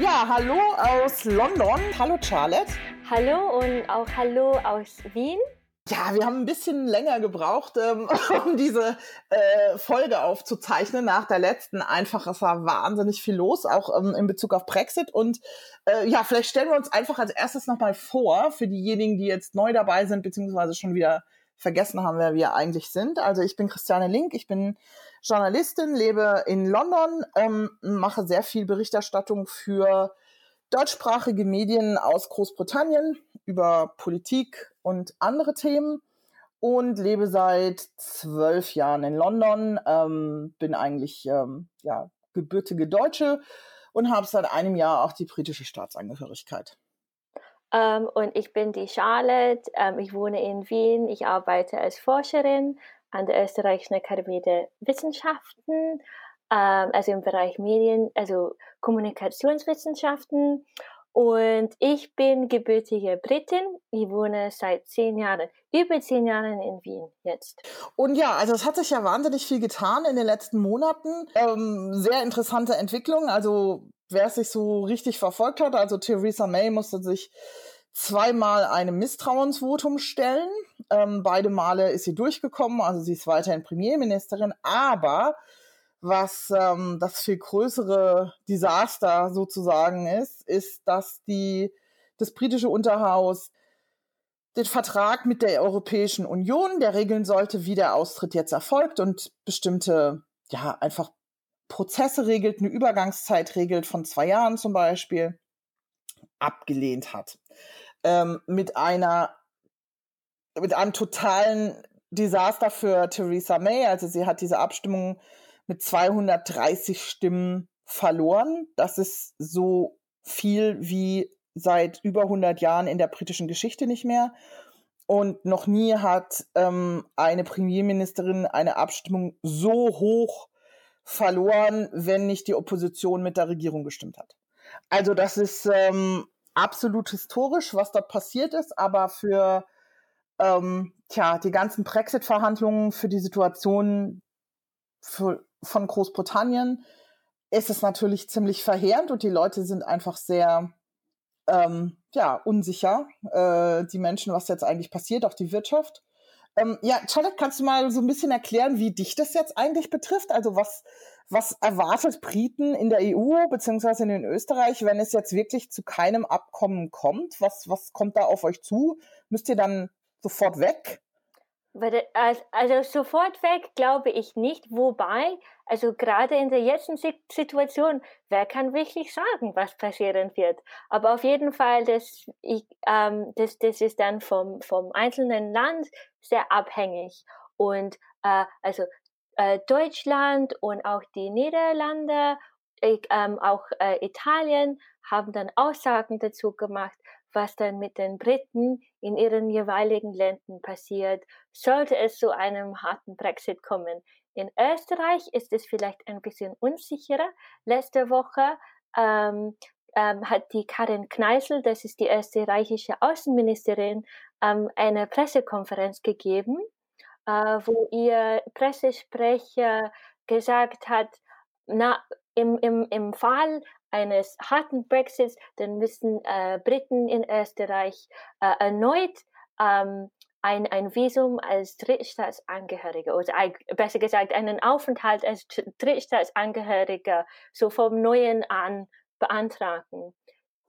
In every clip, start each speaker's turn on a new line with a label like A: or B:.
A: Ja, hallo aus London. Hallo Charlotte.
B: Hallo und auch hallo aus Wien.
A: Ja, wir haben ein bisschen länger gebraucht, ähm, um diese äh, Folge aufzuzeichnen. Nach der letzten einfach, es war wahnsinnig viel los, auch ähm, in Bezug auf Brexit. Und äh, ja, vielleicht stellen wir uns einfach als erstes nochmal vor, für diejenigen, die jetzt neu dabei sind, beziehungsweise schon wieder vergessen haben, wer wir eigentlich sind. Also ich bin Christiane Link, ich bin Journalistin, lebe in London, ähm, mache sehr viel Berichterstattung für deutschsprachige Medien aus Großbritannien über Politik und andere Themen und lebe seit zwölf Jahren in London, ähm, bin eigentlich ähm, ja, gebürtige Deutsche und habe seit einem Jahr auch die britische Staatsangehörigkeit.
B: Um, ähm, und ich bin die Charlotte, um, ähm, ich wohne in Wien, ich arbeite als Forscherin an der Österreichischen Akademie der Wissenschaften ähm, also im Bereich Medien, also Kommunikationswissenschaften. Und ich bin gebürtige Britin. Ich wohne seit zehn Jahren, über zehn Jahren in Wien jetzt.
A: Und ja, also es hat sich ja wahnsinnig viel getan in den letzten Monaten. Ähm, sehr interessante Entwicklung. Also wer es sich so richtig verfolgt hat, also Theresa May musste sich zweimal einem Misstrauensvotum stellen. Ähm, beide Male ist sie durchgekommen, also sie ist weiterhin Premierministerin, aber was ähm, das viel größere Desaster sozusagen ist, ist, dass die, das britische Unterhaus den Vertrag mit der Europäischen Union, der regeln sollte, wie der Austritt jetzt erfolgt und bestimmte, ja, einfach Prozesse regelt, eine Übergangszeit regelt von zwei Jahren zum Beispiel, abgelehnt hat. Ähm, mit einer, mit einem totalen Desaster für Theresa May. Also sie hat diese Abstimmung mit 230 Stimmen verloren. Das ist so viel wie seit über 100 Jahren in der britischen Geschichte nicht mehr. Und noch nie hat ähm, eine Premierministerin eine Abstimmung so hoch verloren, wenn nicht die Opposition mit der Regierung gestimmt hat. Also das ist ähm, absolut historisch, was dort passiert ist, aber für ähm, tja, die ganzen Brexit-Verhandlungen, für die Situation für von Großbritannien ist es natürlich ziemlich verheerend und die Leute sind einfach sehr ähm, ja, unsicher, äh, die Menschen, was jetzt eigentlich passiert, auch die Wirtschaft. Ähm, ja, Charlotte, kannst du mal so ein bisschen erklären, wie dich das jetzt eigentlich betrifft? Also was, was erwartet Briten in der EU beziehungsweise in Österreich, wenn es jetzt wirklich zu keinem Abkommen kommt? Was, was kommt da auf euch zu? Müsst ihr dann sofort weg?
B: Also sofort weg glaube ich nicht, wobei, also gerade in der jetzigen Situation, wer kann wirklich sagen, was passieren wird? Aber auf jeden Fall, das, ich, ähm, das, das ist dann vom, vom einzelnen Land sehr abhängig. Und äh, also äh, Deutschland und auch die Niederlande, ähm, auch äh, Italien haben dann Aussagen dazu gemacht, was dann mit den Briten in ihren jeweiligen Ländern passiert, sollte es zu einem harten Brexit kommen. In Österreich ist es vielleicht ein bisschen unsicherer. Letzte Woche ähm, ähm, hat die Karin Kneißl, das ist die österreichische Außenministerin, ähm, eine Pressekonferenz gegeben, äh, wo ihr Pressesprecher gesagt hat, na, im, im, im Fall eines harten Brexits, dann müssen äh, Briten in Österreich äh, erneut ähm, ein, ein Visum als Drittstaatsangehörige oder besser gesagt einen Aufenthalt als Drittstaatsangehöriger so vom Neuen an beantragen.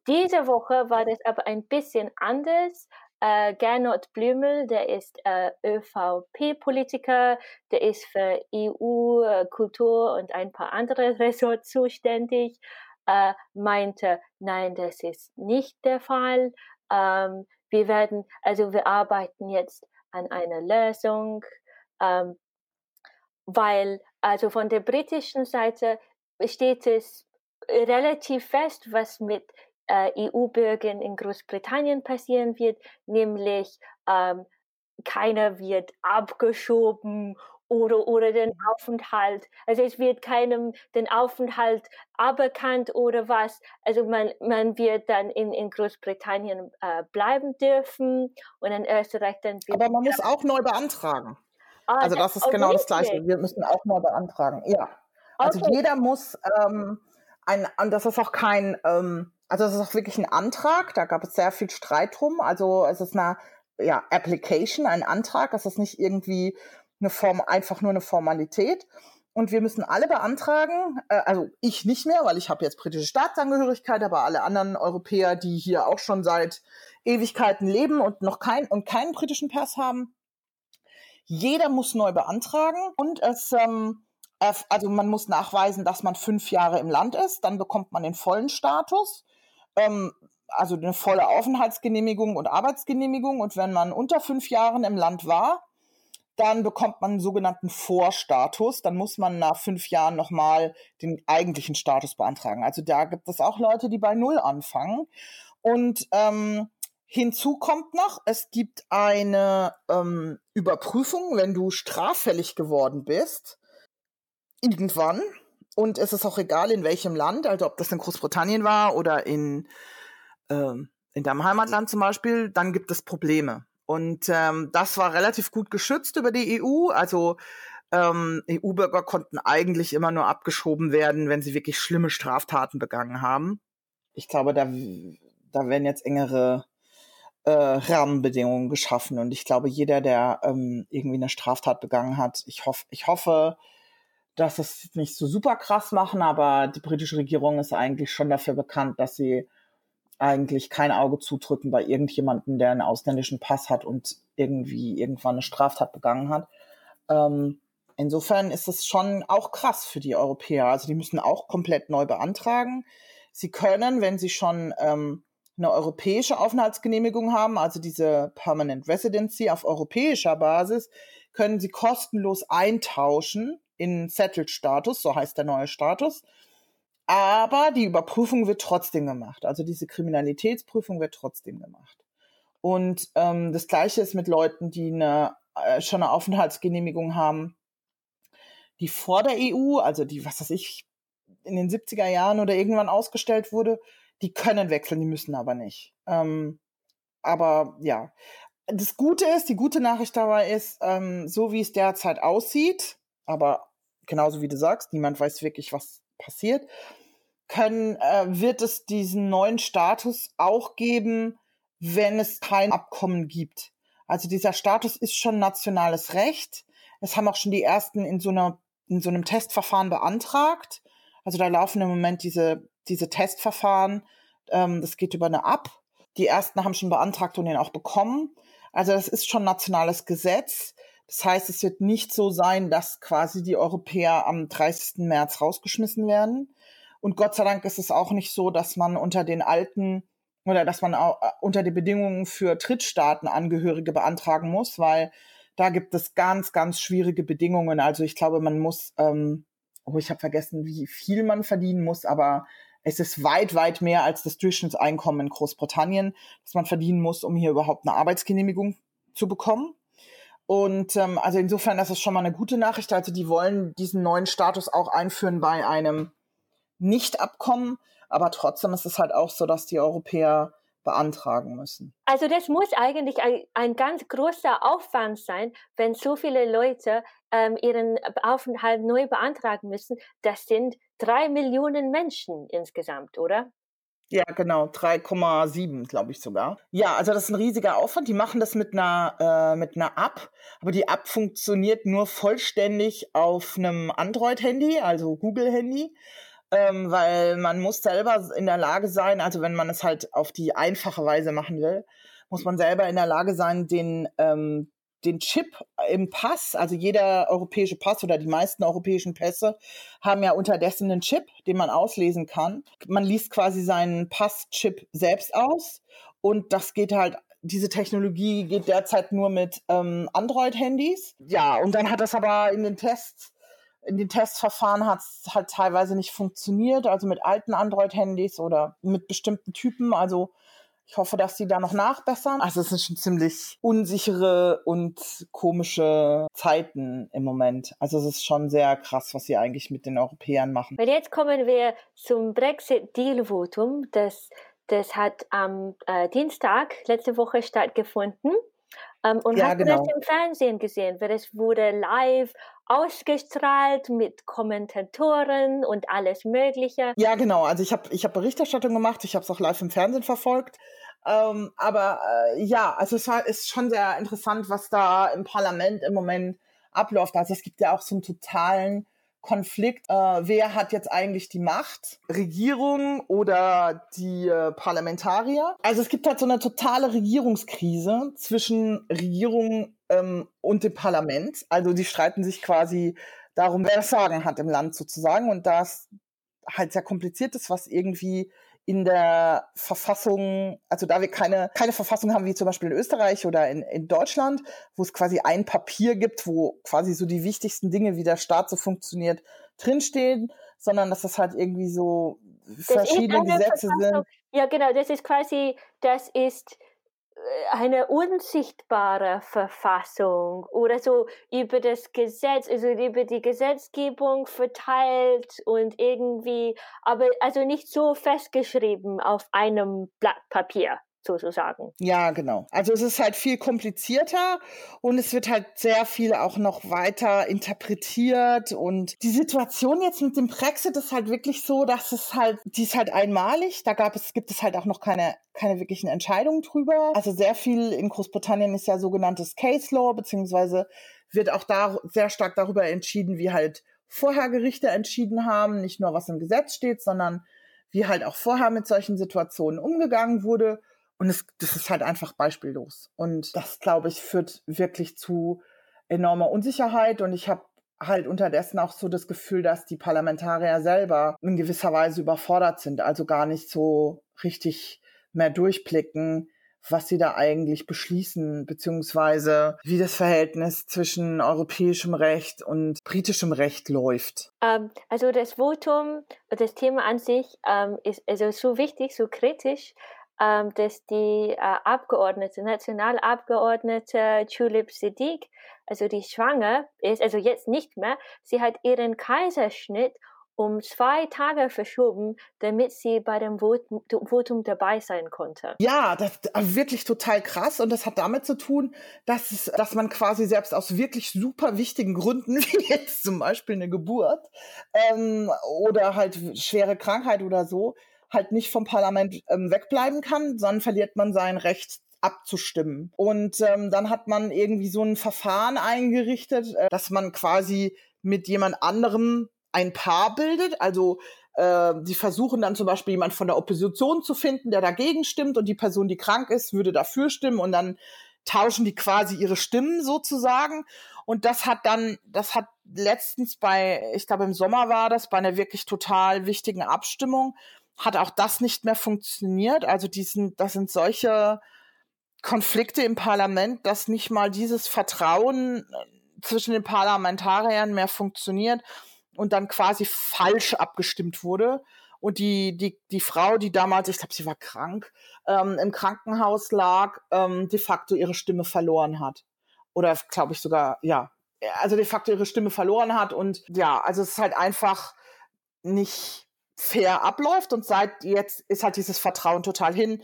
B: Diese Woche war das aber ein bisschen anders. Äh, Gernot Blümel, der ist äh, ÖVP-Politiker, der ist für EU, äh, Kultur und ein paar andere Ressorts zuständig äh, meinte, nein, das ist nicht der Fall. Ähm, wir werden, also wir arbeiten jetzt an einer Lösung, ähm, weil also von der britischen Seite steht es relativ fest, was mit äh, EU-Bürgern in Großbritannien passieren wird, nämlich ähm, keiner wird abgeschoben oder, oder den. Aufenthalt. Also es wird keinem den Aufenthalt aberkannt oder was. Also man, man wird dann in, in Großbritannien äh, bleiben dürfen und in Österreich dann.
A: Aber man muss auch neu beantragen. Ah, also das ist oh, genau das Gleiche. Wir müssen auch neu beantragen. Ja. Also okay. jeder muss ähm, ein, und das ist auch kein, ähm, also es ist auch wirklich ein Antrag, da gab es sehr viel Streit drum. Also es ist eine ja, Application, ein Antrag, es ist nicht irgendwie eine Form, einfach nur eine Formalität. Und wir müssen alle beantragen, äh, also ich nicht mehr, weil ich habe jetzt britische Staatsangehörigkeit, aber alle anderen Europäer, die hier auch schon seit Ewigkeiten leben und noch kein, und keinen britischen Pass haben, jeder muss neu beantragen und es, ähm, also man muss nachweisen, dass man fünf Jahre im Land ist, dann bekommt man den vollen Status, ähm, also eine volle Aufenthaltsgenehmigung und Arbeitsgenehmigung. Und wenn man unter fünf Jahren im Land war, dann bekommt man einen sogenannten Vorstatus. Dann muss man nach fünf Jahren nochmal den eigentlichen Status beantragen. Also da gibt es auch Leute, die bei Null anfangen. Und ähm, Hinzu kommt noch, es gibt eine ähm, Überprüfung, wenn du straffällig geworden bist, irgendwann. Und es ist auch egal, in welchem Land, also ob das in Großbritannien war oder in, ähm, in deinem Heimatland zum Beispiel, dann gibt es Probleme. Und ähm, das war relativ gut geschützt über die EU. Also ähm, EU-Bürger konnten eigentlich immer nur abgeschoben werden, wenn sie wirklich schlimme Straftaten begangen haben. Ich glaube, da, da werden jetzt engere äh, Rahmenbedingungen geschaffen. Und ich glaube, jeder, der ähm, irgendwie eine Straftat begangen hat, ich, hoff, ich hoffe, dass es nicht so super krass machen, aber die britische Regierung ist eigentlich schon dafür bekannt, dass sie eigentlich kein Auge zudrücken bei irgendjemandem, der einen ausländischen Pass hat und irgendwie irgendwann eine Straftat begangen hat. Ähm, insofern ist es schon auch krass für die Europäer. Also die müssen auch komplett neu beantragen. Sie können, wenn sie schon ähm, eine europäische Aufenthaltsgenehmigung haben, also diese Permanent Residency auf europäischer Basis, können sie kostenlos eintauschen in Settled Status, so heißt der neue Status. Aber die Überprüfung wird trotzdem gemacht. Also diese Kriminalitätsprüfung wird trotzdem gemacht. Und ähm, das Gleiche ist mit Leuten, die eine, äh, schon eine Aufenthaltsgenehmigung haben, die vor der EU, also die, was weiß ich, in den 70er Jahren oder irgendwann ausgestellt wurde, die können wechseln, die müssen aber nicht. Ähm, aber ja, das Gute ist, die gute Nachricht dabei ist, ähm, so wie es derzeit aussieht, aber genauso wie du sagst, niemand weiß wirklich, was passiert, können, äh, wird es diesen neuen Status auch geben, wenn es kein Abkommen gibt. Also dieser Status ist schon nationales Recht. Es haben auch schon die ersten in so einer in so einem Testverfahren beantragt. Also da laufen im Moment diese diese Testverfahren, ähm, das geht über eine App. Die ersten haben schon beantragt und den auch bekommen. Also das ist schon nationales Gesetz. Das heißt, es wird nicht so sein, dass quasi die Europäer am 30. März rausgeschmissen werden. Und Gott sei Dank ist es auch nicht so, dass man unter den alten oder dass man auch äh, unter den Bedingungen für Drittstaatenangehörige beantragen muss, weil da gibt es ganz, ganz schwierige Bedingungen. Also ich glaube, man muss, ähm, oh, ich habe vergessen, wie viel man verdienen muss, aber es ist weit, weit mehr als das Durchschnittseinkommen in Großbritannien, das man verdienen muss, um hier überhaupt eine Arbeitsgenehmigung zu bekommen. Und ähm, also insofern, das ist schon mal eine gute Nachricht. Also die wollen diesen neuen Status auch einführen bei einem Nicht-Abkommen. Aber trotzdem ist es halt auch so, dass die Europäer beantragen müssen.
B: Also das muss eigentlich ein, ein ganz großer Aufwand sein, wenn so viele Leute ähm, ihren Aufenthalt neu beantragen müssen. Das sind drei Millionen Menschen insgesamt, oder?
A: Ja, genau, 3,7, glaube ich sogar. Ja, also das ist ein riesiger Aufwand. Die machen das mit einer, äh, mit einer App, aber die App funktioniert nur vollständig auf einem Android-Handy, also Google-Handy, ähm, weil man muss selber in der Lage sein, also wenn man es halt auf die einfache Weise machen will, muss man selber in der Lage sein, den, ähm, den Chip im Pass, also jeder europäische Pass oder die meisten europäischen Pässe haben ja unterdessen einen Chip, den man auslesen kann. Man liest quasi seinen Passchip selbst aus und das geht halt diese Technologie geht derzeit nur mit ähm, Android-Handys. Ja, und dann hat das aber in den Tests, in den Testverfahren hat es halt teilweise nicht funktioniert, also mit alten Android-Handys oder mit bestimmten Typen. Also ich hoffe, dass sie da noch nachbessern. Also es sind schon ziemlich unsichere und komische Zeiten im Moment. Also es ist schon sehr krass, was sie eigentlich mit den Europäern machen.
B: Und jetzt kommen wir zum Brexit-Deal-Votum. Das, das hat am äh, Dienstag letzte Woche stattgefunden. Ähm, und
A: ja,
B: hast
A: genau.
B: du das im Fernsehen gesehen? Weil es wurde live ausgestrahlt mit Kommentatoren und alles Mögliche.
A: Ja, genau. Also ich habe ich hab Berichterstattung gemacht, ich habe es auch live im Fernsehen verfolgt. Ähm, aber äh, ja, also es ist schon sehr interessant, was da im Parlament im Moment abläuft. Also es gibt ja auch so einen totalen Konflikt, äh, wer hat jetzt eigentlich die Macht? Regierung oder die äh, Parlamentarier? Also es gibt halt so eine totale Regierungskrise zwischen Regierung ähm, und dem Parlament. Also die streiten sich quasi darum, wer das Sagen hat im Land sozusagen. Und das halt sehr kompliziert ist, was irgendwie in der Verfassung, also da wir keine, keine Verfassung haben, wie zum Beispiel in Österreich oder in, in Deutschland, wo es quasi ein Papier gibt, wo quasi so die wichtigsten Dinge, wie der Staat so funktioniert, drinstehen, sondern dass das halt irgendwie so verschiedene Gesetze sind.
B: Ja, genau, das ist quasi, das ist eine unsichtbare Verfassung oder so über das Gesetz, also über die Gesetzgebung verteilt und irgendwie, aber also nicht so festgeschrieben auf einem Blatt Papier sozusagen.
A: Ja, genau. Also es ist halt viel komplizierter und es wird halt sehr viel auch noch weiter interpretiert und die Situation jetzt mit dem Brexit ist halt wirklich so, dass es halt, die ist halt einmalig. Da gab es, gibt es halt auch noch keine, keine wirklichen Entscheidungen drüber. Also sehr viel in Großbritannien ist ja sogenanntes Case Law, beziehungsweise wird auch da sehr stark darüber entschieden, wie halt vorher Gerichte entschieden haben, nicht nur was im Gesetz steht, sondern wie halt auch vorher mit solchen Situationen umgegangen wurde. Und es, das ist halt einfach beispiellos. Und das, glaube ich, führt wirklich zu enormer Unsicherheit. Und ich habe halt unterdessen auch so das Gefühl, dass die Parlamentarier selber in gewisser Weise überfordert sind, also gar nicht so richtig mehr durchblicken, was sie da eigentlich beschließen, beziehungsweise wie das Verhältnis zwischen europäischem Recht und britischem Recht läuft.
B: Ähm, also das Votum, das Thema an sich ähm, ist also so wichtig, so kritisch, ähm, dass die äh, Abgeordnete, Nationalabgeordnete Tulip Siddiq, also die schwanger ist, also jetzt nicht mehr, sie hat ihren Kaiserschnitt um zwei Tage verschoben, damit sie bei dem Votum, dabei sein konnte.
A: Ja, das ist wirklich total krass und das hat damit zu tun, dass, es, dass man quasi selbst aus wirklich super wichtigen Gründen, wie jetzt zum Beispiel eine Geburt ähm, oder halt schwere Krankheit oder so, halt nicht vom Parlament ähm, wegbleiben kann, sondern verliert man sein Recht abzustimmen. Und ähm, dann hat man irgendwie so ein Verfahren eingerichtet, äh, dass man quasi mit jemand anderem ein Paar bildet. Also äh, die versuchen dann zum Beispiel jemand von der Opposition zu finden, der dagegen stimmt und die Person, die krank ist, würde dafür stimmen und dann tauschen die quasi ihre Stimmen sozusagen. Und das hat dann, das hat letztens bei, ich glaube im Sommer war das, bei einer wirklich total wichtigen Abstimmung, hat auch das nicht mehr funktioniert. Also diesen, das sind solche Konflikte im Parlament, dass nicht mal dieses Vertrauen äh, zwischen den Parlamentariern mehr funktioniert und dann quasi falsch abgestimmt wurde. Und die, die, die Frau, die damals, ich glaube, sie war krank, ähm, im Krankenhaus lag, ähm, de facto ihre Stimme verloren hat. Oder glaube ich sogar, ja, also de facto ihre Stimme verloren hat. Und ja, also es ist halt einfach nicht, fair abläuft und seit jetzt ist halt dieses Vertrauen total hin,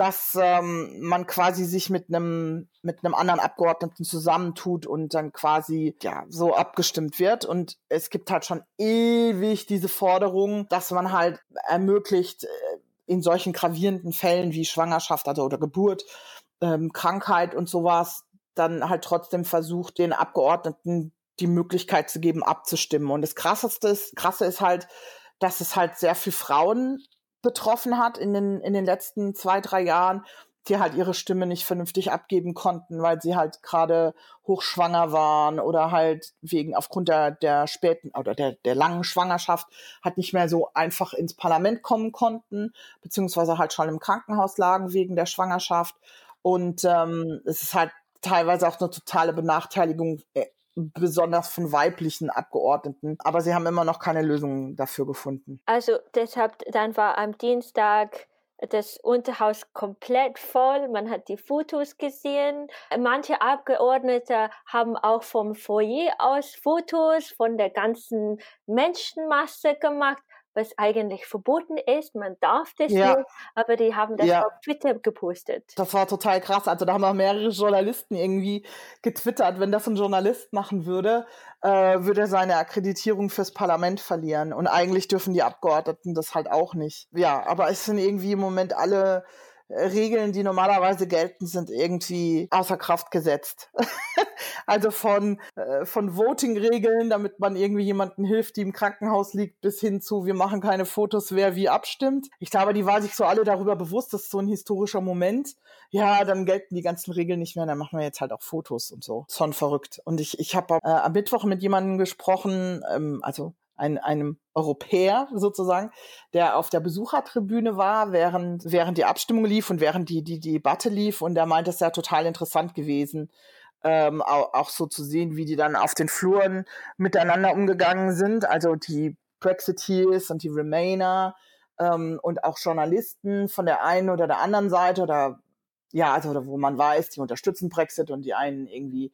A: dass ähm, man quasi sich mit einem mit einem anderen Abgeordneten zusammentut und dann quasi ja so abgestimmt wird. Und es gibt halt schon ewig diese Forderung, dass man halt ermöglicht äh, in solchen gravierenden Fällen wie Schwangerschaft also oder Geburt, ähm, Krankheit und sowas dann halt trotzdem versucht den Abgeordneten die Möglichkeit zu geben abzustimmen. Und das krasseste krasse ist halt dass es halt sehr viel Frauen betroffen hat in den, in den letzten zwei, drei Jahren, die halt ihre Stimme nicht vernünftig abgeben konnten, weil sie halt gerade hochschwanger waren oder halt wegen aufgrund der, der späten oder der, der langen Schwangerschaft halt nicht mehr so einfach ins Parlament kommen konnten, beziehungsweise halt schon im Krankenhaus lagen wegen der Schwangerschaft. Und ähm, es ist halt teilweise auch eine totale Benachteiligung äh, besonders von weiblichen Abgeordneten. Aber sie haben immer noch keine Lösung dafür gefunden.
B: Also deshalb, dann war am Dienstag das Unterhaus komplett voll. Man hat die Fotos gesehen. Manche Abgeordnete haben auch vom Foyer aus Fotos von der ganzen Menschenmasse gemacht, was eigentlich verboten ist. Man darf das ja. nicht, aber die haben das ja. auf Twitter gepostet.
A: Das war total krass. Also da haben auch mehrere Journalisten irgendwie getwittert, wenn das ein Journalist machen würde, äh, würde er seine Akkreditierung fürs Parlament verlieren. Und eigentlich dürfen die Abgeordneten das halt auch nicht. Ja, aber es sind irgendwie im Moment alle Regeln, die normalerweise gelten, sind irgendwie außer Kraft gesetzt. also von, äh, von Voting-Regeln, damit man irgendwie jemanden hilft, die im Krankenhaus liegt, bis hin zu, wir machen keine Fotos, wer wie abstimmt. Ich glaube, die waren sich so alle darüber bewusst, das ist so ein historischer Moment. Ja, dann gelten die ganzen Regeln nicht mehr, dann machen wir jetzt halt auch Fotos und so. Schon verrückt. Und ich, ich habe äh, am Mittwoch mit jemandem gesprochen, ähm, also ein, einem Europäer sozusagen, der auf der Besuchertribüne war, während, während die Abstimmung lief und während die, die, die Debatte lief. Und der meinte, es sei total interessant gewesen, ähm, auch, auch so zu sehen, wie die dann auf den Fluren miteinander umgegangen sind. Also die Brexiteers und die Remainer ähm, und auch Journalisten von der einen oder der anderen Seite oder ja, also wo man weiß, die unterstützen Brexit und die einen irgendwie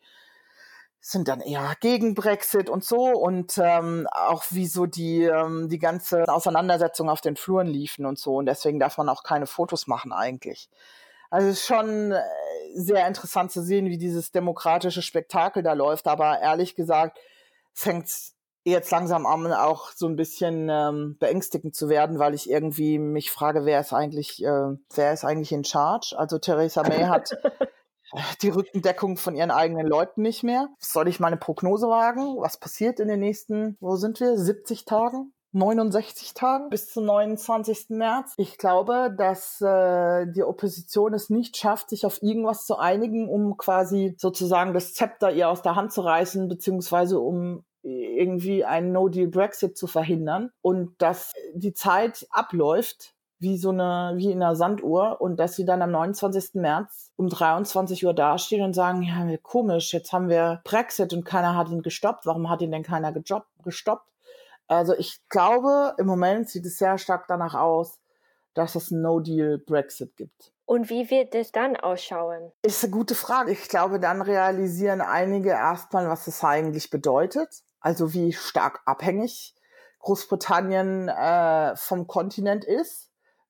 A: sind dann eher gegen Brexit und so und ähm, auch wie so die, ähm, die ganze Auseinandersetzung auf den Fluren liefen und so und deswegen darf man auch keine Fotos machen eigentlich. Also es ist schon äh, sehr interessant zu sehen, wie dieses demokratische Spektakel da läuft, aber ehrlich gesagt fängt jetzt langsam an, auch so ein bisschen ähm, beängstigend zu werden, weil ich irgendwie mich frage, wer ist eigentlich, äh, wer ist eigentlich in Charge? Also Theresa May hat die Rückendeckung von ihren eigenen Leuten nicht mehr. Soll ich mal eine Prognose wagen? Was passiert in den nächsten, wo sind wir, 70 Tagen? 69 Tagen bis zum 29. März. Ich glaube, dass äh, die Opposition es nicht schafft, sich auf irgendwas zu einigen, um quasi sozusagen das Zepter ihr aus der Hand zu reißen, beziehungsweise um irgendwie einen No-Deal-Brexit zu verhindern und dass die Zeit abläuft, wie so eine, wie in einer Sanduhr und dass sie dann am 29. März um 23 Uhr dastehen und sagen, ja, komisch, jetzt haben wir Brexit und keiner hat ihn gestoppt. Warum hat ihn denn keiner gestoppt? Also ich glaube, im Moment sieht es sehr stark danach aus, dass es ein No-Deal-Brexit gibt.
B: Und wie wird es dann ausschauen?
A: Ist eine gute Frage. Ich glaube, dann realisieren einige erstmal, was es eigentlich bedeutet. Also wie stark abhängig Großbritannien äh, vom Kontinent ist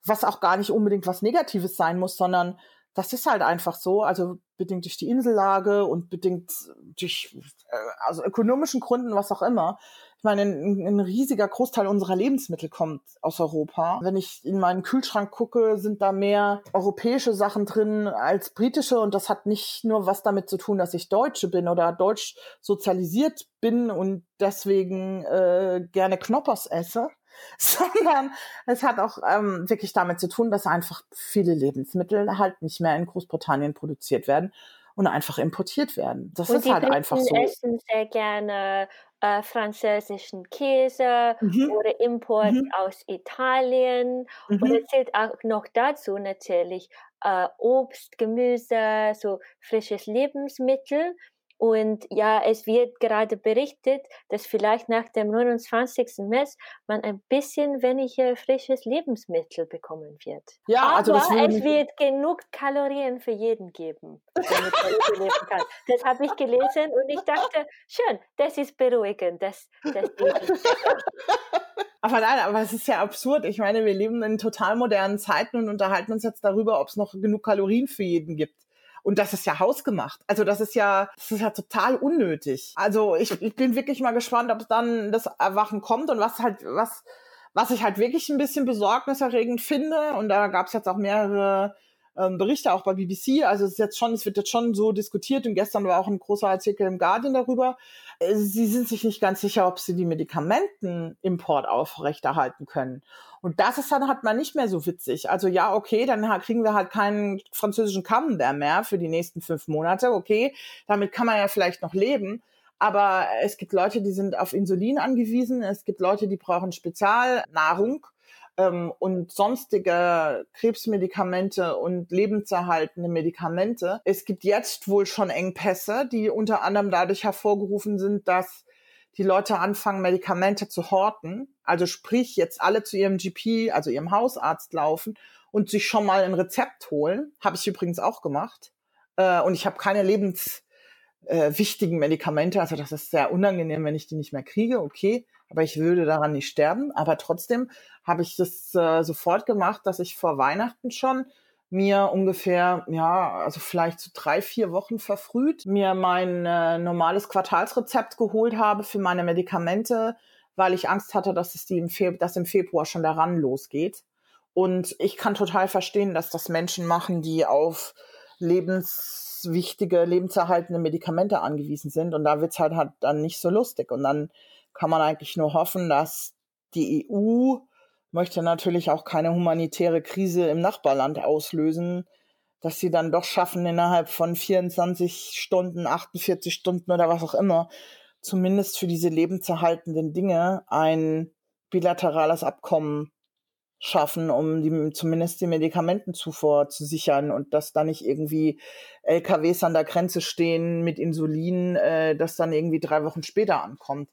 A: was auch gar nicht unbedingt was Negatives sein muss, sondern das ist halt einfach so, also bedingt durch die Insellage und bedingt durch äh, also ökonomischen Gründen, was auch immer. Ich meine, ein, ein, riesiger Großteil unserer Lebensmittel kommt aus Europa. Wenn ich in meinen Kühlschrank gucke, sind da mehr europäische Sachen drin als britische und das hat nicht nur was damit zu tun, dass ich Deutsche bin oder deutsch sozialisiert bin und deswegen äh, gerne Knoppers esse, sondern es hat auch ähm, wirklich damit zu tun, dass einfach viele Lebensmittel halt nicht mehr in Großbritannien produziert werden und einfach importiert werden. Das und ist halt einfach so.
B: essen sehr gerne äh, französischen Käse mhm. oder Import mhm. aus Italien. Mhm. Und es zählt auch noch dazu natürlich äh, Obst, Gemüse, so frisches Lebensmittel. Und ja, es wird gerade berichtet, dass vielleicht nach dem 29. März man ein bisschen weniger frisches Lebensmittel bekommen wird. Ja, Aber also das es wird genug Kalorien für jeden geben, damit er leben kann. Das habe ich gelesen und ich dachte, schön, das ist beruhigend. Das, das
A: aber nein, aber es ist ja absurd. Ich meine, wir leben in total modernen Zeiten und unterhalten uns jetzt darüber, ob es noch genug Kalorien für jeden gibt. Und das ist ja hausgemacht. Also das ist ja, das ist ja total unnötig. Also ich, ich bin wirklich mal gespannt, ob dann das Erwachen kommt und was halt, was, was ich halt wirklich ein bisschen besorgniserregend finde. Und da gab es jetzt auch mehrere ähm, Berichte auch bei BBC. Also es ist jetzt schon, es wird jetzt schon so diskutiert und gestern war auch ein großer Artikel im Guardian darüber. Äh, sie sind sich nicht ganz sicher, ob sie die Medikamentenimport aufrechterhalten können. Und das ist dann halt mal nicht mehr so witzig. Also ja, okay, dann kriegen wir halt keinen französischen Camembert mehr für die nächsten fünf Monate. Okay, damit kann man ja vielleicht noch leben. Aber es gibt Leute, die sind auf Insulin angewiesen. Es gibt Leute, die brauchen Spezialnahrung ähm, und sonstige Krebsmedikamente und lebenserhaltende Medikamente. Es gibt jetzt wohl schon Engpässe, die unter anderem dadurch hervorgerufen sind, dass die Leute anfangen, Medikamente zu horten. Also sprich, jetzt alle zu ihrem GP, also ihrem Hausarzt laufen und sich schon mal ein Rezept holen. Habe ich übrigens auch gemacht. Äh, und ich habe keine lebenswichtigen äh, Medikamente. Also das ist sehr unangenehm, wenn ich die nicht mehr kriege. Okay, aber ich würde daran nicht sterben. Aber trotzdem habe ich das äh, sofort gemacht, dass ich vor Weihnachten schon mir ungefähr, ja, also vielleicht so drei, vier Wochen verfrüht, mir mein äh, normales Quartalsrezept geholt habe für meine Medikamente, weil ich Angst hatte, dass es die im, Fe dass im Februar schon daran losgeht. Und ich kann total verstehen, dass das Menschen machen, die auf lebenswichtige, lebenserhaltende Medikamente angewiesen sind. Und da wird's halt, halt dann nicht so lustig. Und dann kann man eigentlich nur hoffen, dass die EU möchte natürlich auch keine humanitäre Krise im Nachbarland auslösen, dass sie dann doch schaffen, innerhalb von 24 Stunden, 48 Stunden oder was auch immer, zumindest für diese lebenserhaltenden Dinge ein bilaterales Abkommen schaffen, um die, zumindest die Medikamentenzufuhr zu sichern und dass da nicht irgendwie LKWs an der Grenze stehen mit Insulin, äh, das dann irgendwie drei Wochen später ankommt.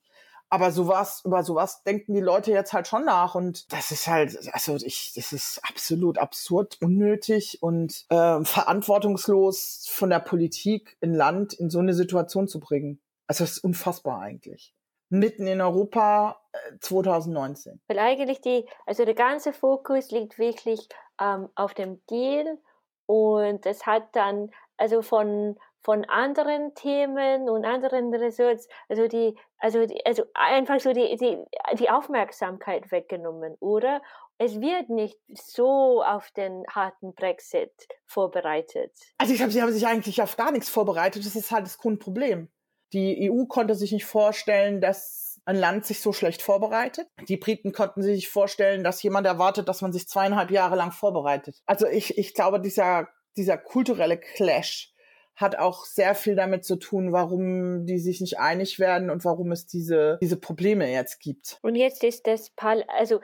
A: Aber sowas, über sowas denken die Leute jetzt halt schon nach. Und das ist halt, also ich, das ist absolut absurd, unnötig und äh, verantwortungslos von der Politik ein Land in so eine Situation zu bringen. Also es ist unfassbar eigentlich. Mitten in Europa äh, 2019.
B: Weil eigentlich die, also der ganze Fokus liegt wirklich ähm, auf dem Deal und es hat dann, also von von anderen Themen und anderen Ressorts, also die, also die, also einfach so die, die, die Aufmerksamkeit weggenommen, oder? Es wird nicht so auf den harten Brexit vorbereitet.
A: Also ich glaube, sie haben sich eigentlich auf gar nichts vorbereitet. Das ist halt das Grundproblem. Die EU konnte sich nicht vorstellen, dass ein Land sich so schlecht vorbereitet. Die Briten konnten sich nicht vorstellen, dass jemand erwartet, dass man sich zweieinhalb Jahre lang vorbereitet. Also ich, ich glaube, dieser, dieser kulturelle Clash, hat auch sehr viel damit zu tun, warum die sich nicht einig werden und warum es diese, diese Probleme jetzt gibt.
B: Und jetzt ist das, Par also,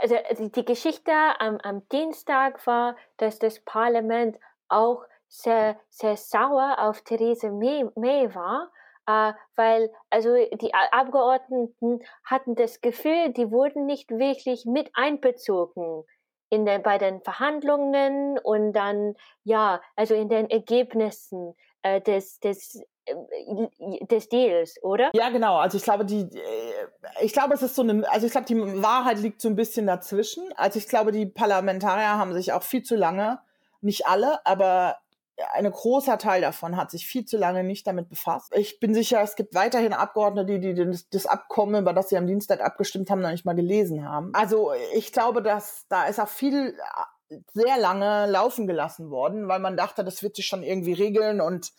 B: also die Geschichte am, am Dienstag war, dass das Parlament auch sehr, sehr sauer auf Theresa May, May war, äh, weil also die Abgeordneten hatten das Gefühl, die wurden nicht wirklich mit einbezogen in den, bei den Verhandlungen und dann, ja, also in den Ergebnissen äh, des, des, äh, des Deals, oder?
A: Ja, genau. Also ich glaube, die, äh, ich glaube, es ist so eine, also ich glaube, die Wahrheit liegt so ein bisschen dazwischen. Also ich glaube, die Parlamentarier haben sich auch viel zu lange, nicht alle, aber ein großer Teil davon hat sich viel zu lange nicht damit befasst. Ich bin sicher, es gibt weiterhin Abgeordnete, die, die das, das Abkommen, über das sie am Dienstag abgestimmt haben, noch nicht mal gelesen haben. Also ich glaube, dass da ist auch viel äh, sehr lange laufen gelassen worden, weil man dachte, das wird sich schon irgendwie regeln und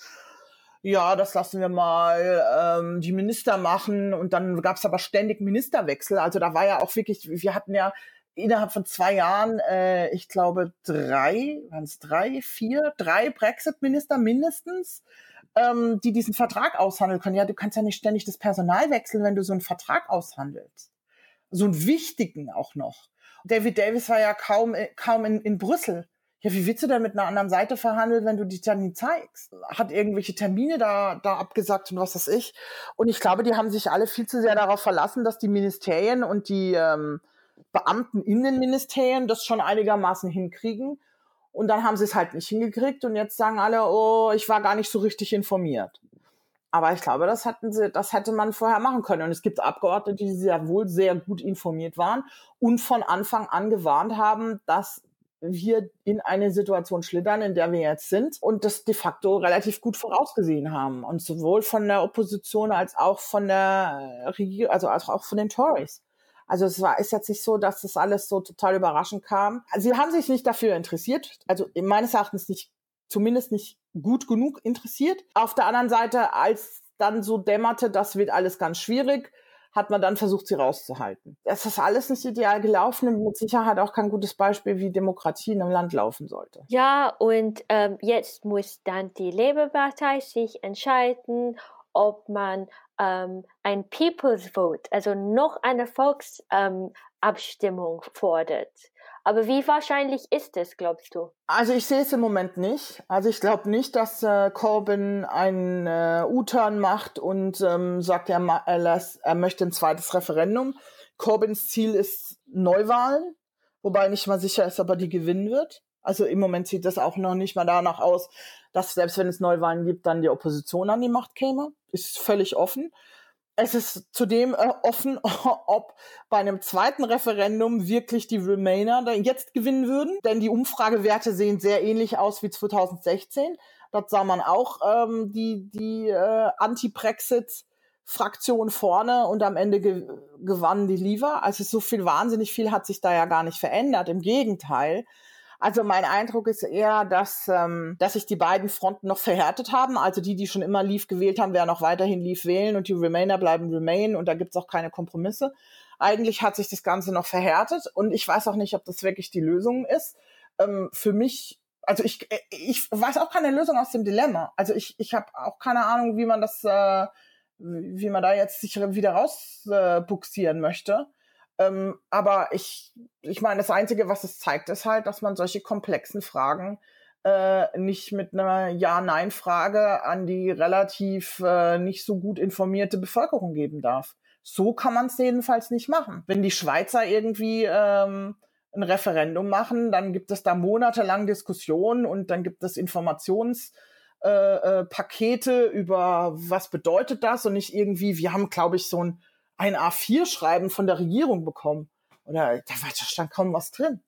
A: ja, das lassen wir mal ähm, die Minister machen. Und dann gab es aber ständig Ministerwechsel. Also da war ja auch wirklich, wir hatten ja innerhalb von zwei Jahren, äh, ich glaube, drei, waren es drei, vier, drei Brexit-Minister mindestens, ähm, die diesen Vertrag aushandeln können. Ja, du kannst ja nicht ständig das Personal wechseln, wenn du so einen Vertrag aushandelst. So einen wichtigen auch noch. David Davis war ja kaum, äh, kaum in, in Brüssel. Ja, wie willst du denn mit einer anderen Seite verhandeln, wenn du dich dann nie zeigst? Hat irgendwelche Termine da, da abgesagt und was weiß ich. Und ich glaube, die haben sich alle viel zu sehr darauf verlassen, dass die Ministerien und die, ähm, Beamten in den Ministerien das schon einigermaßen hinkriegen. Und dann haben sie es halt nicht hingekriegt und jetzt sagen alle, oh, ich war gar nicht so richtig informiert. Aber ich glaube, das hatten sie, das hätte man vorher machen können. Und es gibt Abgeordnete, die sehr wohl sehr gut informiert waren und von Anfang an gewarnt haben, dass wir in eine Situation schlittern, in der wir jetzt sind und das de facto relativ gut vorausgesehen haben. Und sowohl von der Opposition als auch von der Regierung, also auch von den Tories. Also es war, ist jetzt nicht so, dass das alles so total überraschend kam. Sie haben sich nicht dafür interessiert, also meines Erachtens nicht, zumindest nicht gut genug interessiert. Auf der anderen Seite, als dann so dämmerte, das wird alles ganz schwierig, hat man dann versucht, sie rauszuhalten. Es ist alles nicht ideal gelaufen und mit Sicherheit auch kein gutes Beispiel, wie Demokratie in einem Land laufen sollte.
B: Ja, und ähm, jetzt muss dann die Labour-Partei sich entscheiden, ob man ähm, ein People's Vote, also noch eine Volksabstimmung ähm, fordert. Aber wie wahrscheinlich ist es, glaubst du?
A: Also ich sehe es im Moment nicht. Also ich glaube nicht, dass äh, Corbyn einen äh, U-Turn macht und ähm, sagt, er, er, er möchte ein zweites Referendum. Corbyns Ziel ist Neuwahlen, wobei nicht mal sicher ist, ob er die gewinnen wird. Also im Moment sieht das auch noch nicht mal danach aus, dass selbst wenn es Neuwahlen gibt, dann die Opposition an die Macht käme. Ist völlig offen. es ist zudem äh, offen, ob bei einem zweiten Referendum wirklich die Remainer jetzt gewinnen würden, denn die Umfragewerte sehen sehr ähnlich aus wie 2016. Dort sah man auch ähm, die, die äh, Anti-Brexit-Fraktion vorne und am Ende ge gewannen die Leaver. Also so viel, wahnsinnig viel hat sich da ja gar nicht verändert. Im Gegenteil. Also mein Eindruck ist eher, dass, ähm, dass sich die beiden Fronten noch verhärtet haben. Also die, die schon immer Leave gewählt haben, werden auch weiterhin Leave wählen und die Remainer bleiben Remain und da gibt's auch keine Kompromisse. Eigentlich hat sich das Ganze noch verhärtet und ich weiß auch nicht, ob das wirklich die Lösung ist. Ähm, für mich, also ich, ich weiß auch keine Lösung aus dem Dilemma. Also ich, ich habe auch keine Ahnung, wie man das, äh, wie man da jetzt sich wieder rausbuxieren äh, möchte. Ähm, aber ich, ich meine, das Einzige, was es zeigt, ist halt, dass man solche komplexen Fragen äh, nicht mit einer Ja-Nein-Frage an die relativ äh, nicht so gut informierte Bevölkerung geben darf. So kann man es jedenfalls nicht machen. Wenn die Schweizer irgendwie ähm, ein Referendum machen, dann gibt es da monatelang Diskussionen und dann gibt es Informationspakete äh, äh, über was bedeutet das und nicht irgendwie, wir haben, glaube ich, so ein ein A4-Schreiben von der Regierung bekommen. Oder da, stand kaum was drin.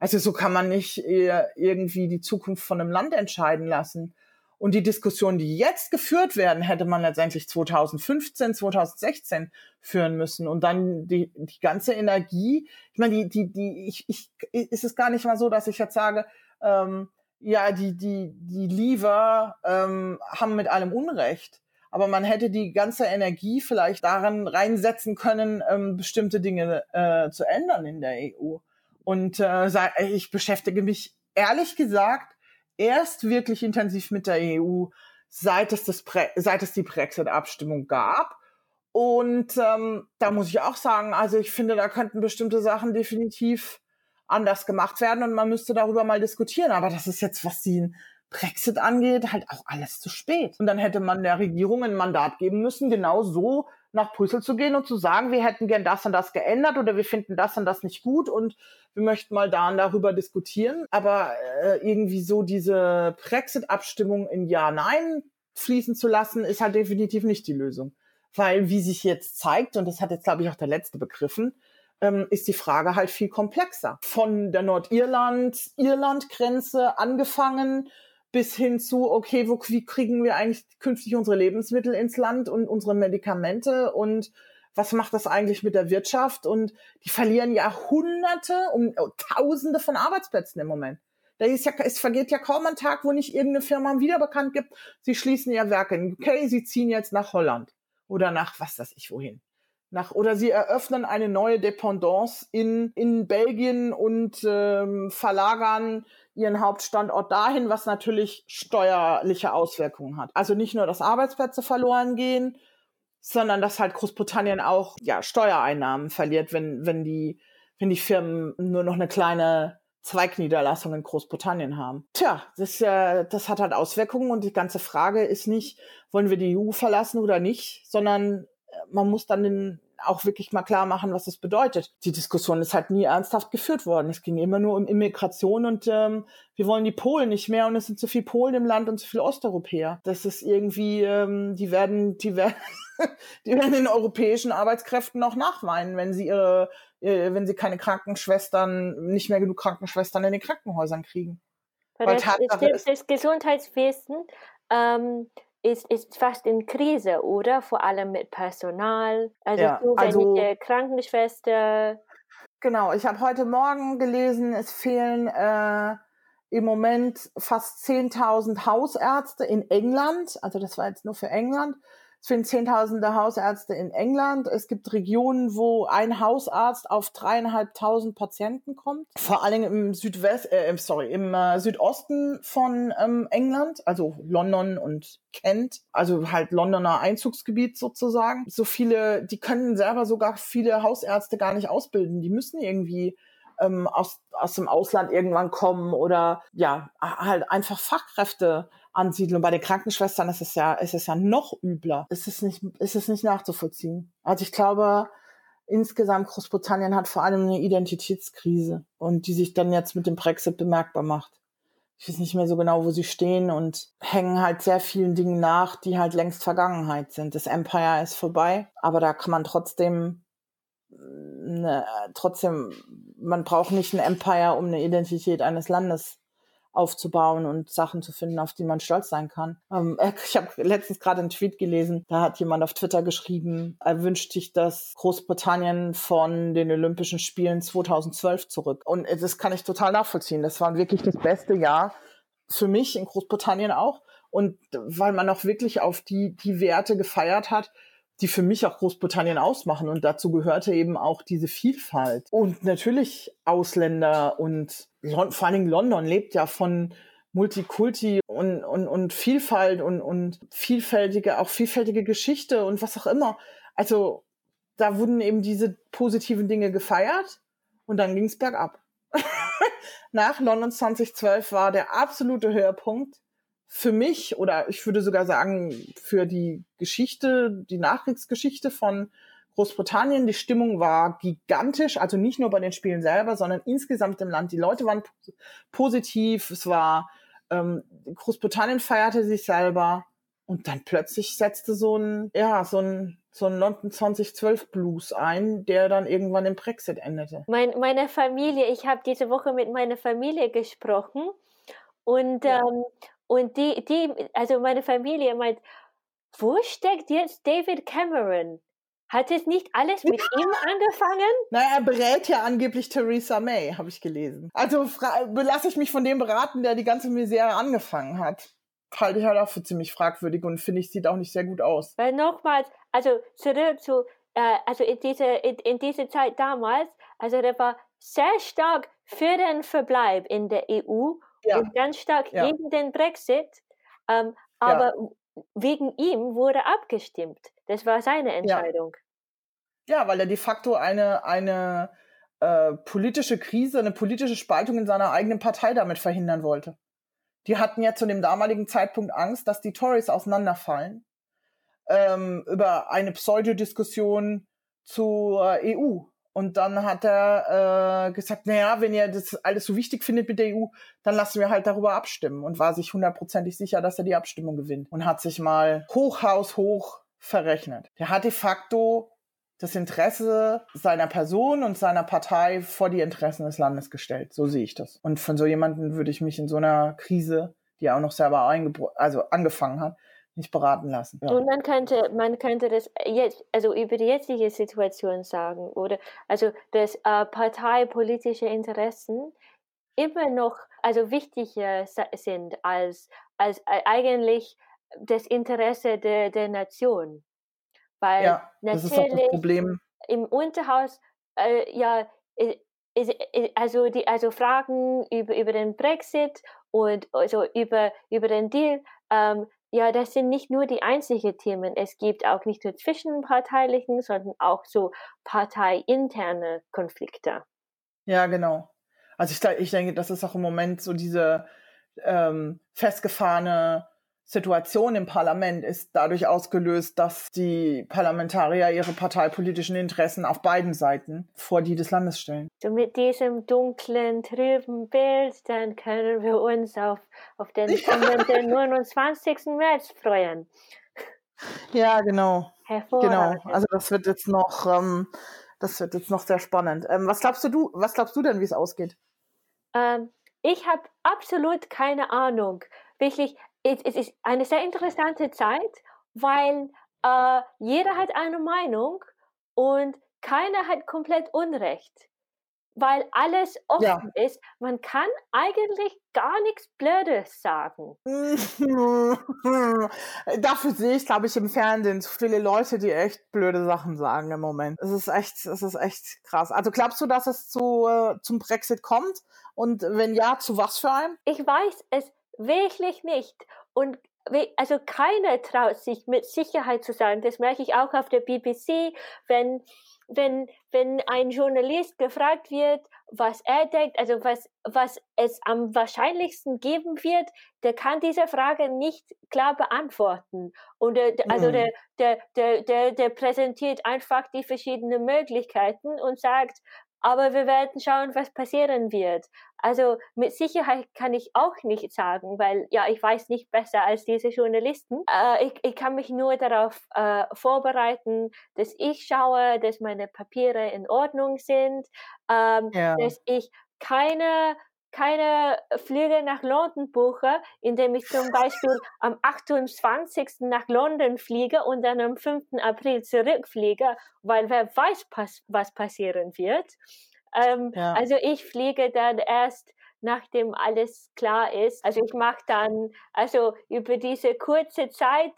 A: Also so kann man nicht irgendwie die Zukunft von einem Land entscheiden lassen. Und die Diskussionen, die jetzt geführt werden, hätte man letztendlich 2015, 2016 führen müssen. Und dann die, die ganze Energie, ich meine, die, die, die, ich, ich, ist es gar nicht mal so, dass ich jetzt sage, ähm, ja, die, die, die Lever ähm, haben mit allem Unrecht aber man hätte die ganze Energie vielleicht daran reinsetzen können, ähm, bestimmte Dinge äh, zu ändern in der EU. Und äh, ich beschäftige mich ehrlich gesagt erst wirklich intensiv mit der EU, seit es, das seit es die Brexit-Abstimmung gab. Und ähm, da muss ich auch sagen, also ich finde, da könnten bestimmte Sachen definitiv anders gemacht werden und man müsste darüber mal diskutieren. Aber das ist jetzt, was die Brexit angeht, halt auch alles zu spät. Und dann hätte man der Regierung ein Mandat geben müssen, genau so nach Brüssel zu gehen und zu sagen, wir hätten gern das und das geändert oder wir finden das und das nicht gut und wir möchten mal da und darüber diskutieren. Aber äh, irgendwie so diese Brexit-Abstimmung in Ja-Nein fließen zu lassen, ist halt definitiv nicht die Lösung. Weil, wie sich jetzt zeigt, und das hat jetzt, glaube ich, auch der Letzte begriffen, ähm, ist die Frage halt viel komplexer. Von der Nordirland-Irland-Grenze angefangen bis hin zu, okay, wo, wie kriegen wir eigentlich künftig unsere Lebensmittel ins Land und unsere Medikamente und was macht das eigentlich mit der Wirtschaft? Und die verlieren ja Hunderte um oh, Tausende von Arbeitsplätzen im Moment. Da ist ja, es vergeht ja kaum ein Tag, wo nicht irgendeine Firma wieder bekannt gibt, sie schließen ja Werke in UK, sie ziehen jetzt nach Holland oder nach was weiß ich wohin. Nach, oder sie eröffnen eine neue Dependance in, in Belgien und ähm, verlagern ihren Hauptstandort dahin, was natürlich steuerliche Auswirkungen hat. Also nicht nur, dass Arbeitsplätze verloren gehen, sondern dass halt Großbritannien auch ja, Steuereinnahmen verliert, wenn, wenn, die, wenn die Firmen nur noch eine kleine Zweigniederlassung in Großbritannien haben. Tja, das, äh, das hat halt Auswirkungen und die ganze Frage ist nicht, wollen wir die EU verlassen oder nicht, sondern äh, man muss dann den, auch wirklich mal klar machen, was das bedeutet. Die Diskussion ist halt nie ernsthaft geführt worden. Es ging immer nur um Immigration und ähm, wir wollen die Polen nicht mehr und es sind zu viele Polen im Land und zu viele Osteuropäer. Das ist irgendwie, ähm, die werden, die werden, die werden den europäischen Arbeitskräften noch nachweinen, wenn sie ihre, äh, wenn sie keine Krankenschwestern, nicht mehr genug Krankenschwestern in den Krankenhäusern kriegen.
B: Weil das, das, das Gesundheitswesen ähm, ist, ist fast in Krise, oder? Vor allem mit Personal. Also, ja, so, wenn also die Krankenschwester.
A: Genau, ich habe heute Morgen gelesen, es fehlen äh, im Moment fast 10.000 Hausärzte in England. Also das war jetzt nur für England. Es finden Zehntausende Hausärzte in England. Es gibt Regionen, wo ein Hausarzt auf dreieinhalbtausend Patienten kommt. Vor allem im Südwest, äh, sorry, im äh, Südosten von ähm, England, also London und Kent, also halt Londoner Einzugsgebiet sozusagen. So viele, die können selber sogar viele Hausärzte gar nicht ausbilden. Die müssen irgendwie ähm, aus, aus dem Ausland irgendwann kommen oder ja, halt einfach Fachkräfte ansiedeln. Und bei den Krankenschwestern ist es ja, ist es ja noch übler. Ist es nicht, ist es nicht nachzuvollziehen. Also ich glaube, insgesamt Großbritannien hat vor allem eine Identitätskrise und die sich dann jetzt mit dem Brexit bemerkbar macht. ich weiß nicht mehr so genau, wo sie stehen und hängen halt sehr vielen Dingen nach, die halt längst Vergangenheit sind. Das Empire ist vorbei, aber da kann man trotzdem ne, trotzdem, man braucht nicht ein Empire, um eine Identität eines Landes aufzubauen und Sachen zu finden, auf die man stolz sein kann. Ähm, ich habe letztens gerade einen Tweet gelesen, da hat jemand auf Twitter geschrieben, er wünscht sich das Großbritannien von den Olympischen Spielen 2012 zurück. Und das kann ich total nachvollziehen. Das war wirklich das beste Jahr für mich in Großbritannien auch. Und weil man auch wirklich auf die, die Werte gefeiert hat, die für mich auch Großbritannien ausmachen. Und dazu gehörte eben auch diese Vielfalt. Und natürlich Ausländer und vor allen Dingen London lebt ja von Multikulti und, und, und Vielfalt und, und vielfältige, auch vielfältige Geschichte und was auch immer. Also da wurden eben diese positiven Dinge gefeiert und dann ging es bergab. Nach London 2012 war der absolute Höhepunkt für mich oder ich würde sogar sagen für die Geschichte, die Nachkriegsgeschichte von Großbritannien. Die Stimmung war gigantisch, also nicht nur bei den Spielen selber, sondern insgesamt im Land. Die Leute waren positiv. Es war ähm, Großbritannien feierte sich selber und dann plötzlich setzte so ein ja so ein so ein London 2012 Blues ein, der dann irgendwann im Brexit endete.
B: Mein, meine Familie, ich habe diese Woche mit meiner Familie gesprochen und ja. ähm, und die, die, also meine Familie meint, wo steckt jetzt David Cameron? Hat es nicht alles mit ihm angefangen?
A: Naja, er berät ja angeblich Theresa May, habe ich gelesen. Also belasse ich mich von dem beraten, der die ganze Misere angefangen hat. Halte ich halt auch für ziemlich fragwürdig und finde ich, sieht auch nicht sehr gut aus.
B: Weil nochmals, also zurück zu, äh, also in diese, in, in diese Zeit damals, also der war sehr stark für den Verbleib in der EU ja. ganz stark ja. gegen den Brexit. Ähm, aber ja. wegen ihm wurde abgestimmt. Das war seine Entscheidung.
A: Ja, weil er de facto eine, eine äh, politische Krise, eine politische Spaltung in seiner eigenen Partei damit verhindern wollte. Die hatten ja zu dem damaligen Zeitpunkt Angst, dass die Tories auseinanderfallen ähm, über eine Pseudodiskussion zur EU. Und dann hat er äh, gesagt, naja, wenn ihr das alles so wichtig findet mit der EU, dann lassen wir halt darüber abstimmen und war sich hundertprozentig sicher, dass er die Abstimmung gewinnt und hat sich mal hochhaus hoch verrechnet. Der hat de facto das Interesse seiner Person und seiner Partei vor die Interessen des Landes gestellt. So sehe ich das. Und von so jemandem würde ich mich in so einer Krise, die er auch noch selber also angefangen hat, nicht beraten lassen.
B: Ja. Und man könnte, man könnte das jetzt, also über die jetzige Situation sagen, oder also dass äh, parteipolitische Interessen immer noch also wichtiger sind als als äh, eigentlich das Interesse der, der Nation. Weil ja, natürlich im Unterhaus äh, ja also die also Fragen über über den Brexit und also über über den Deal ähm, ja, das sind nicht nur die einzigen Themen. Es gibt auch nicht nur zwischenparteilichen, sondern auch so parteiinterne Konflikte.
A: Ja, genau. Also ich, ich denke, das ist auch im Moment so diese ähm, festgefahrene Situation im Parlament ist dadurch ausgelöst, dass die Parlamentarier ihre parteipolitischen Interessen auf beiden Seiten vor die des Landes stellen.
B: So mit diesem dunklen, trüben Bild, dann können wir uns auf, auf den ja. 29. März freuen.
A: Ja, genau. Genau. Also das wird jetzt noch, ähm, das wird jetzt noch sehr spannend. Ähm, was glaubst du, was glaubst du denn, wie es ausgeht?
B: Ähm, ich habe absolut keine Ahnung. Wirklich, es ist eine sehr interessante Zeit, weil äh, jeder hat eine Meinung und keiner hat komplett Unrecht, weil alles offen ja. ist. Man kann eigentlich gar nichts Blödes sagen.
A: Dafür sehe ich, glaube ich, im Fernsehen so viele Leute, die echt blöde Sachen sagen im Moment. Es ist echt, es ist echt krass. Also glaubst du, dass es zu, äh, zum Brexit kommt? Und wenn ja, zu was für einem?
B: Ich weiß es Wirklich nicht. Und also keiner traut sich mit Sicherheit zu sagen. Das merke ich auch auf der BBC, wenn, wenn, wenn ein Journalist gefragt wird, was er denkt, also was, was es am wahrscheinlichsten geben wird, der kann diese Frage nicht klar beantworten. Und der, also mhm. der, der, der, der, der präsentiert einfach die verschiedenen Möglichkeiten und sagt, aber wir werden schauen, was passieren wird. Also mit Sicherheit kann ich auch nicht sagen, weil ja, ich weiß nicht besser als diese Journalisten. Äh, ich, ich kann mich nur darauf äh, vorbereiten, dass ich schaue, dass meine Papiere in Ordnung sind, ähm, ja. dass ich keine keine Flüge nach London buche, indem ich zum Beispiel am 28. nach London fliege und dann am 5. April zurückfliege, weil wer weiß, was passieren wird. Ähm, ja. Also ich fliege dann erst nachdem alles klar ist. Also ich mache dann, also über diese kurze Zeit,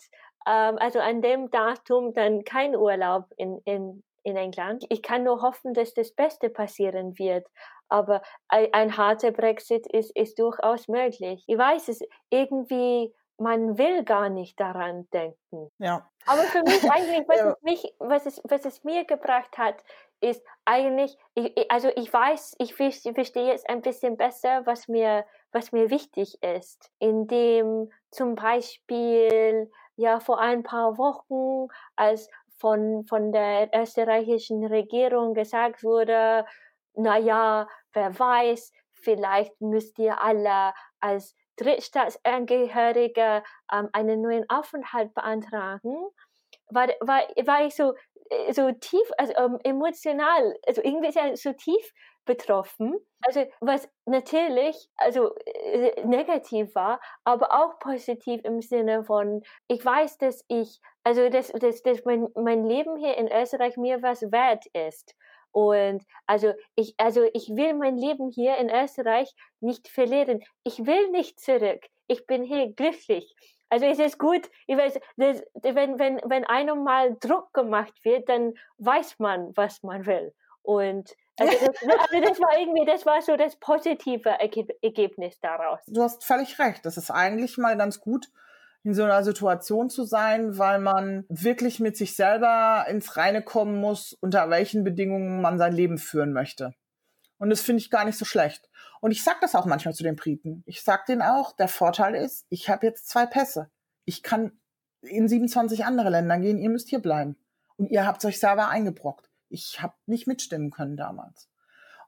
B: ähm, also an dem Datum dann kein Urlaub in, in, in England. Ich kann nur hoffen, dass das Beste passieren wird. Aber ein, ein harter Brexit ist, ist durchaus möglich. Ich weiß es, irgendwie, man will gar nicht daran denken.
A: Ja.
B: Aber für mich eigentlich, was, ja. es, mich, was, es, was es mir gebracht hat, ist eigentlich, ich, also ich weiß, ich verstehe jetzt ein bisschen besser, was mir, was mir wichtig ist, indem zum Beispiel ja vor ein paar Wochen, als von, von der österreichischen Regierung gesagt wurde, na ja, wer weiß, vielleicht müsst ihr alle als Drittstaatsangehörige ähm, einen neuen Aufenthalt beantragen, war, war, war ich so, äh, so tief, also ähm, emotional, also irgendwie so tief betroffen. Also was natürlich also äh, negativ war, aber auch positiv im Sinne von, ich weiß, dass ich, also dass, dass, dass mein, mein Leben hier in Österreich mir was wert ist. Und also ich, also ich will mein Leben hier in Österreich nicht verlieren. Ich will nicht zurück. Ich bin hier glücklich. Also es ist gut, ich weiß, das, wenn, wenn, wenn einem mal Druck gemacht wird, dann weiß man, was man will. Und also das, also das war irgendwie, das war so das positive Ergebnis daraus.
A: Du hast völlig recht. Das ist eigentlich mal ganz gut, in so einer Situation zu sein, weil man wirklich mit sich selber ins Reine kommen muss, unter welchen Bedingungen man sein Leben führen möchte. Und das finde ich gar nicht so schlecht. Und ich sage das auch manchmal zu den Briten. Ich sage denen auch, der Vorteil ist, ich habe jetzt zwei Pässe. Ich kann in 27 andere Länder gehen, ihr müsst hier bleiben. Und ihr habt euch selber eingebrockt. Ich habe nicht mitstimmen können damals.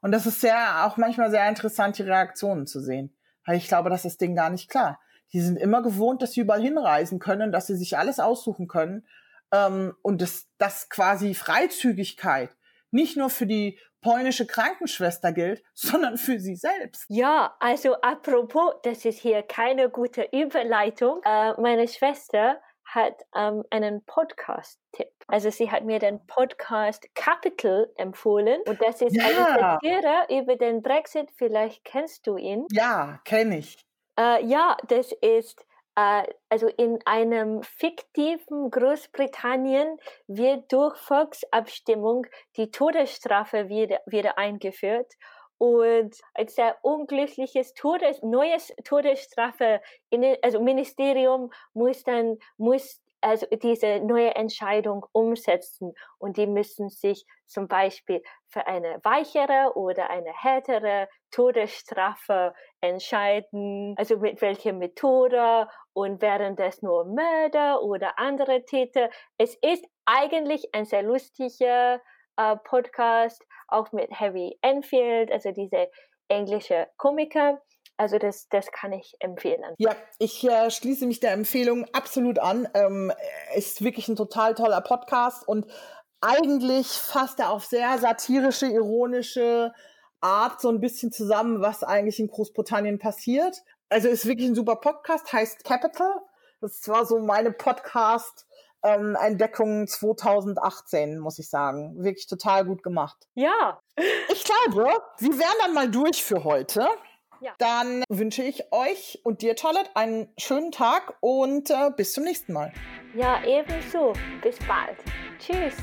A: Und das ist sehr, auch manchmal sehr interessant, die Reaktionen zu sehen. Weil ich glaube, das ist denen gar nicht klar die sind immer gewohnt, dass sie überall hinreisen können, dass sie sich alles aussuchen können. Ähm, und dass das quasi Freizügigkeit nicht nur für die polnische Krankenschwester gilt, sondern für sie selbst.
B: Ja, also apropos, das ist hier keine gute Überleitung. Äh, meine Schwester hat ähm, einen Podcast-Tipp. Also sie hat mir den Podcast Capital empfohlen und das ist ja. eine Satire über den Brexit. Vielleicht kennst du ihn.
A: Ja, kenne ich.
B: Äh, ja, das ist äh, also in einem fiktiven Großbritannien wird durch Volksabstimmung die Todesstrafe wieder, wieder eingeführt. Und ein sehr unglückliches Todes, neues Todesstrafe, in, also Ministerium muss dann muss also diese neue Entscheidung umsetzen und die müssen sich zum Beispiel für eine weichere oder eine härtere Todesstrafe entscheiden, also mit welcher Methode und wären das nur Mörder oder andere Täter. Es ist eigentlich ein sehr lustiger äh, Podcast, auch mit Harry Enfield, also diese englische Komiker. Also das, das kann ich empfehlen.
A: Ja, ich äh, schließe mich der Empfehlung absolut an. Ähm, ist wirklich ein total toller Podcast und eigentlich fasst er auf sehr satirische, ironische Art so ein bisschen zusammen, was eigentlich in Großbritannien passiert. Also ist wirklich ein super Podcast, heißt Capital. Das war so meine Podcast. Ähm, Entdeckung 2018, muss ich sagen. Wirklich total gut gemacht.
B: Ja.
A: Ich glaube, wir wären dann mal durch für heute. Ja. Dann wünsche ich euch und dir, Charlotte, einen schönen Tag und äh, bis zum nächsten Mal.
B: Ja, ebenso. Bis bald. Tschüss.